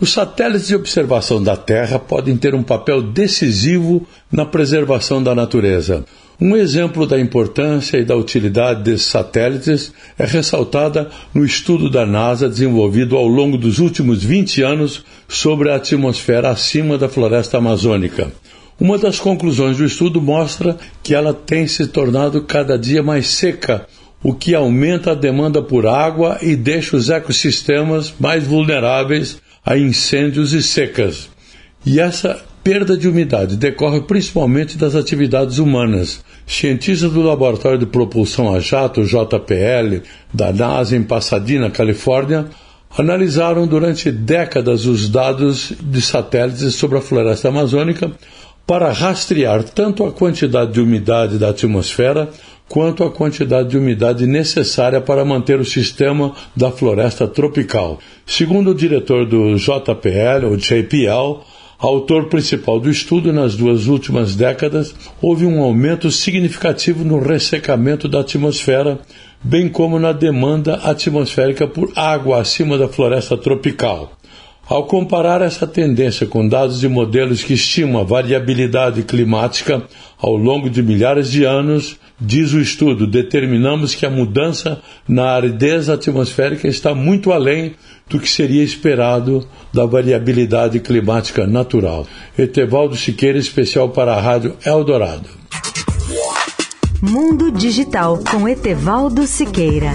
Os satélites de observação da Terra podem ter um papel decisivo na preservação da natureza. Um exemplo da importância e da utilidade desses satélites é ressaltada no estudo da NASA desenvolvido ao longo dos últimos 20 anos sobre a atmosfera acima da floresta amazônica. Uma das conclusões do estudo mostra que ela tem se tornado cada dia mais seca, o que aumenta a demanda por água e deixa os ecossistemas mais vulneráveis a incêndios e secas. E essa perda de umidade decorre principalmente das atividades humanas. Cientistas do Laboratório de Propulsão a Jato, JPL, da NASA em Pasadena, Califórnia, analisaram durante décadas os dados de satélites sobre a floresta amazônica para rastrear tanto a quantidade de umidade da atmosfera quanto a quantidade de umidade necessária para manter o sistema da floresta tropical. Segundo o diretor do JPL, ou JPL, autor principal do estudo, nas duas últimas décadas, houve um aumento significativo no ressecamento da atmosfera, bem como na demanda atmosférica por água acima da floresta tropical. Ao comparar essa tendência com dados de modelos que estimam a variabilidade climática ao longo de milhares de anos, diz o estudo, determinamos que a mudança na aridez atmosférica está muito além do que seria esperado da variabilidade climática natural. Etevaldo Siqueira, especial para a Rádio Eldorado. Mundo Digital com Etevaldo Siqueira.